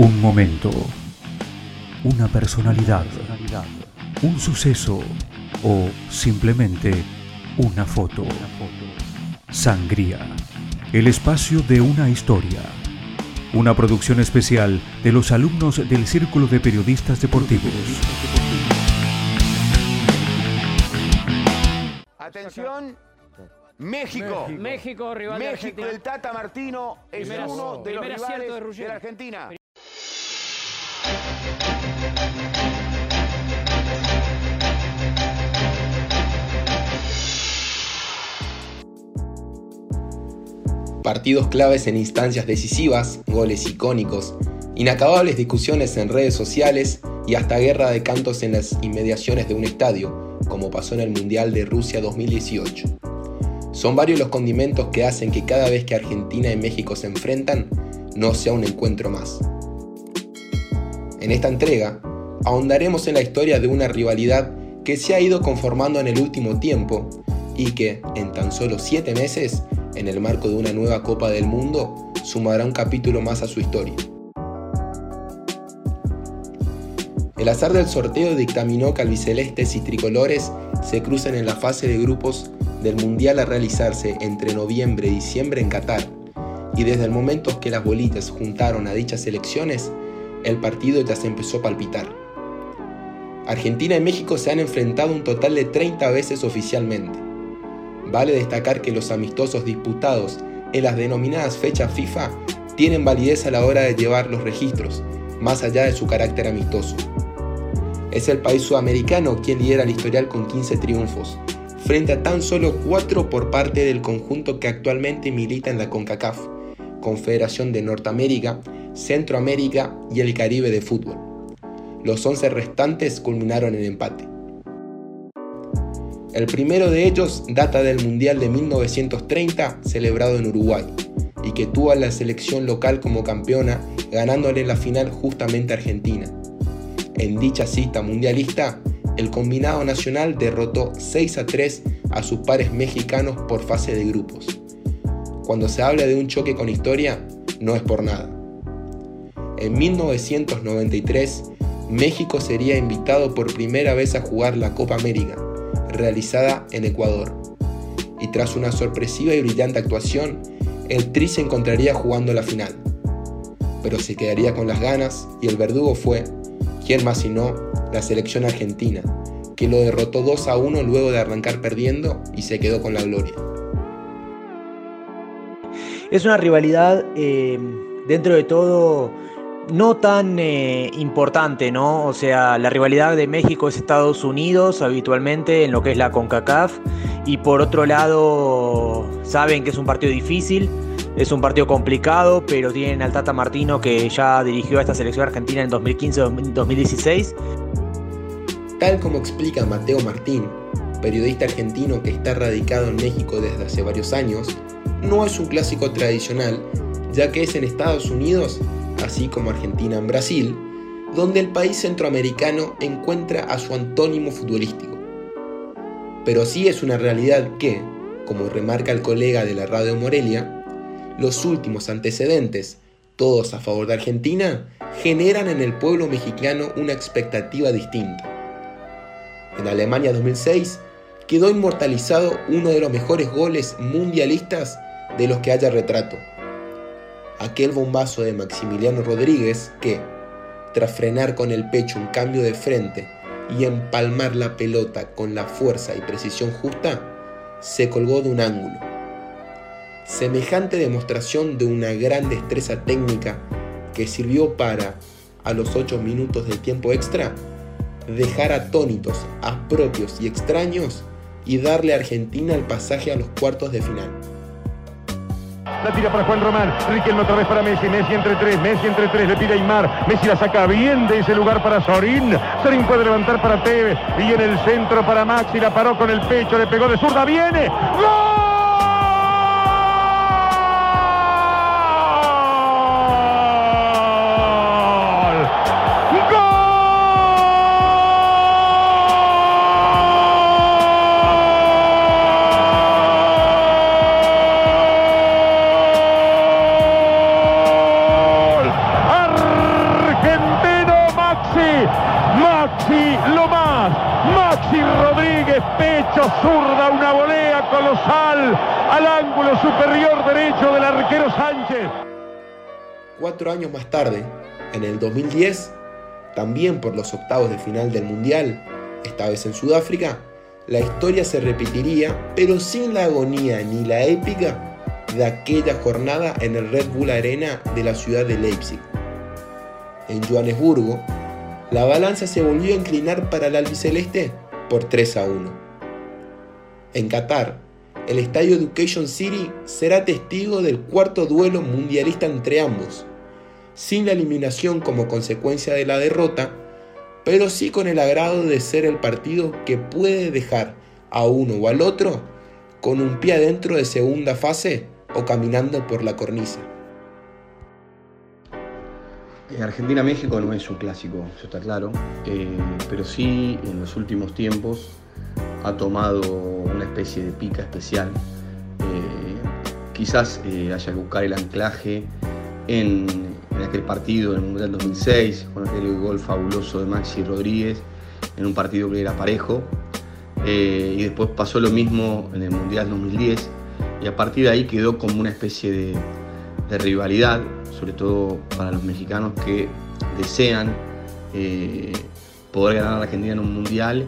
Un momento, una personalidad, un suceso o simplemente una foto. Sangría, el espacio de una historia. Una producción especial de los alumnos del Círculo de Periodistas Deportivos. Atención, México. México, rival de México, Argentina. el Tata Martino es Primera- uno de los primer acierto rivales de de, Ruggeri. la Argentina. Partidos claves en instancias decisivas, goles icónicos, inacabables discusiones en redes sociales y hasta guerra de cantos en las inmediaciones de un estadio, como pasó en el Mundial de Rusia 2018. Son varios los condimentos que hacen que cada vez que Argentina y México se enfrentan, no sea un encuentro más. En esta entrega, ahondaremos en la historia de una rivalidad que se ha ido conformando en el último tiempo y que, en tan solo 7 meses, en el marco de una nueva Copa del Mundo, sumará un capítulo más a su historia. El azar del sorteo dictaminó que albicelestes y tricolores se crucen en la fase de grupos del Mundial a realizarse entre noviembre y diciembre en Qatar, y desde el momento que las bolitas juntaron a dichas elecciones, el partido ya se empezó a palpitar. Argentina y México se han enfrentado un total de 30 veces oficialmente. Vale destacar que los amistosos disputados en las denominadas fechas FIFA tienen validez a la hora de llevar los registros, más allá de su carácter amistoso. Es el país sudamericano quien lidera el historial con 15 triunfos, frente a tan solo 4 por parte del conjunto que actualmente milita en la CONCACAF, Confederación de Norteamérica, Centroamérica y el Caribe de fútbol. Los 11 restantes culminaron en empate. El primero de ellos data del Mundial de 1930 celebrado en Uruguay y que tuvo a la selección local como campeona ganándole la final justamente a Argentina. En dicha cita mundialista, el combinado nacional derrotó 6 a 3 a sus pares mexicanos por fase de grupos. Cuando se habla de un choque con historia, no es por nada. En 1993, México sería invitado por primera vez a jugar la Copa América, realizada en Ecuador. Y tras una sorpresiva y brillante actuación, el Tri se encontraría jugando la final. Pero se quedaría con las ganas y el verdugo fue, quien más sino, la selección argentina, que lo derrotó 2 a 1 luego de arrancar perdiendo y se quedó con la gloria. Es una rivalidad eh, dentro de todo no tan eh, importante, ¿no? O sea, la rivalidad de México es Estados Unidos habitualmente en lo que es la CONCACAF y por otro lado saben que es un partido difícil, es un partido complicado, pero tienen al Tata Martino que ya dirigió a esta selección argentina en 2015-2016. Tal como explica Mateo Martín, periodista argentino que está radicado en México desde hace varios años, no es un clásico tradicional, ya que es en Estados Unidos, así como Argentina en Brasil, donde el país centroamericano encuentra a su antónimo futbolístico. Pero sí es una realidad que, como remarca el colega de la radio Morelia, los últimos antecedentes, todos a favor de Argentina, generan en el pueblo mexicano una expectativa distinta. En Alemania 2006 quedó inmortalizado uno de los mejores goles mundialistas de los que haya retrato. Aquel bombazo de Maximiliano Rodríguez que, tras frenar con el pecho un cambio de frente y empalmar la pelota con la fuerza y precisión justa, se colgó de un ángulo. Semejante demostración de una gran destreza técnica que sirvió para, a los 8 minutos del tiempo extra, dejar atónitos a propios y extraños y darle a Argentina el pasaje a los cuartos de final. La tira para Juan Román. Riquelme otra vez para Messi. Messi entre tres. Messi entre tres. Le pide Aymar. Messi la saca bien de ese lugar para Sorín. Sorín puede levantar para Tevez. Y en el centro para Maxi. La paró con el pecho. Le pegó de zurda. ¡Viene! ¡Gol! Despecho, zurda, una volea colosal al ángulo superior derecho del arquero Sánchez. Cuatro años más tarde, en el 2010, también por los octavos de final del Mundial, esta vez en Sudáfrica, la historia se repetiría, pero sin la agonía ni la épica de aquella jornada en el Red Bull Arena de la ciudad de Leipzig. En Johannesburgo, la balanza se volvió a inclinar para el albiceleste por 3 a 1. En Qatar, el estadio Education City será testigo del cuarto duelo mundialista entre ambos, sin la eliminación como consecuencia de la derrota, pero sí con el agrado de ser el partido que puede dejar a uno o al otro con un pie adentro de segunda fase o caminando por la cornisa. Eh, Argentina-México no es un clásico, eso está claro, eh, pero sí en los últimos tiempos ha tomado una especie de pica especial. Eh, quizás haya que buscar el anclaje en, en, aquel partido en el Mundial 2006, con aquel gol fabuloso de Maxi Rodríguez, en un partido que era parejo. y después pasó lo mismo en el Mundial 2010 y a partir de ahí quedó como una especie de, de rivalidad, sobre todo para los mexicanos que desean eh, poder ganar a la Argentina en un mundial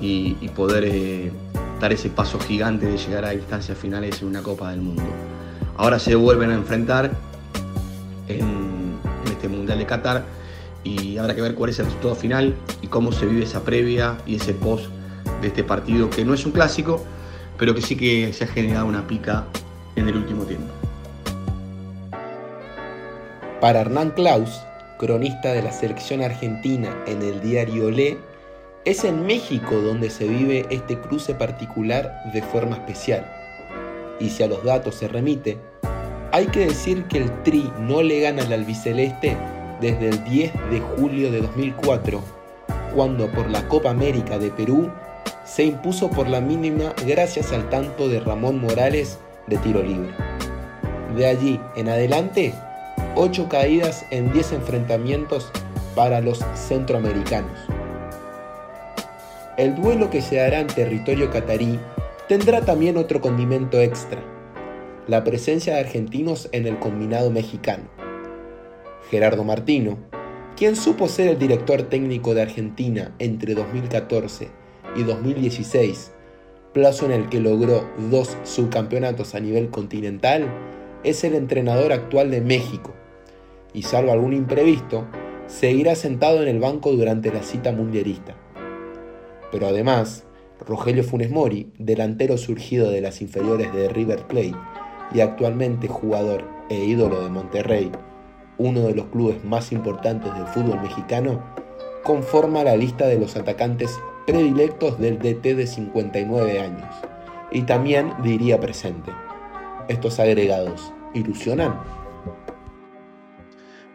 y, poder eh, dar ese paso gigante de llegar a instancias finales en una Copa del Mundo. Ahora se vuelven a enfrentar en, en este Mundial de Qatar y habrá que ver cuál es el resultado final y cómo se vive esa previa y ese post de este partido que no es un clásico, pero que sí que se ha generado una pica en el último tiempo. Para Hernán Klaus, cronista de la selección argentina en el diario Le, es en México donde se vive este cruce particular de forma especial. Y si a los datos se remite, hay que decir que el Tri no le gana al albiceleste desde el 10 de julio de 2004, cuando por la Copa América de Perú se impuso por la mínima gracias al tanto de Ramón Morales de tiro libre. De allí en adelante, 8 caídas en 10 enfrentamientos para los centroamericanos. El duelo que se hará en territorio catarí tendrá también otro condimento extra, la presencia de argentinos en el combinado mexicano. Gerardo Martino, quien supo ser el director técnico de Argentina entre 2014 y 2016, plazo en el que logró dos subcampeonatos a nivel continental, es el entrenador actual de México y salvo algún imprevisto, seguirá sentado en el banco durante la cita mundialista. Pero además, Rogelio Funes Mori, delantero surgido de las inferiores de River Plate y actualmente jugador e ídolo de Monterrey, uno de los clubes más importantes del fútbol mexicano, conforma la lista de los atacantes predilectos del DT de 59 años. Y también diría presente. Estos agregados, ¿ilusionan?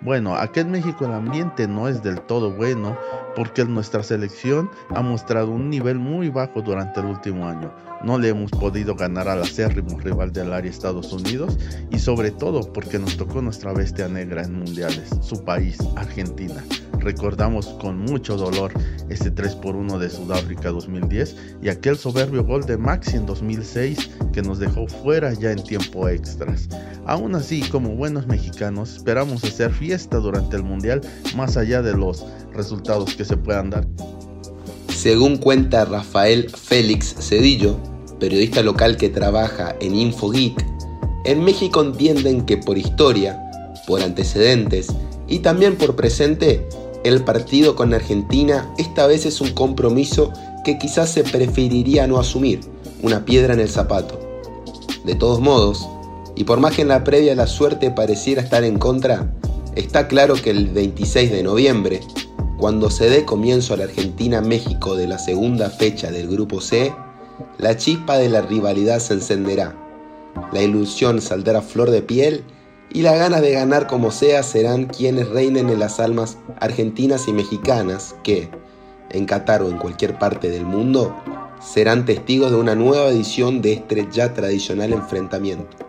Bueno, aquí en México el ambiente no es del todo bueno porque nuestra selección ha mostrado un nivel muy bajo durante el último año. No le hemos podido ganar al acérrimo rival del área Estados Unidos y sobre todo porque nos tocó nuestra bestia negra en mundiales, su país, Argentina. Recordamos con mucho dolor ese 3 por 1 de Sudáfrica 2010 y aquel soberbio gol de Maxi en 2006 que nos dejó fuera ya en tiempo extras. Aún así, como buenos mexicanos, esperamos hacer fiesta durante el mundial más allá de los resultados que se puedan dar. Según cuenta Rafael Félix Cedillo, periodista local que trabaja en InfoGeek, en México entienden que por historia, por antecedentes y también por presente, el partido con Argentina esta vez es un compromiso que quizás se preferiría no asumir, una piedra en el zapato. De todos modos, y por más que en la previa la suerte pareciera estar en contra, está claro que el 26 de noviembre, cuando se dé comienzo a la Argentina-México de la segunda fecha del Grupo C, la chispa de la rivalidad se encenderá, la ilusión saldrá flor de piel y las ganas de ganar como sea serán quienes reinen en las almas argentinas y mexicanas que, en Qatar o en cualquier parte del mundo, serán testigos de una nueva edición de este ya tradicional enfrentamiento.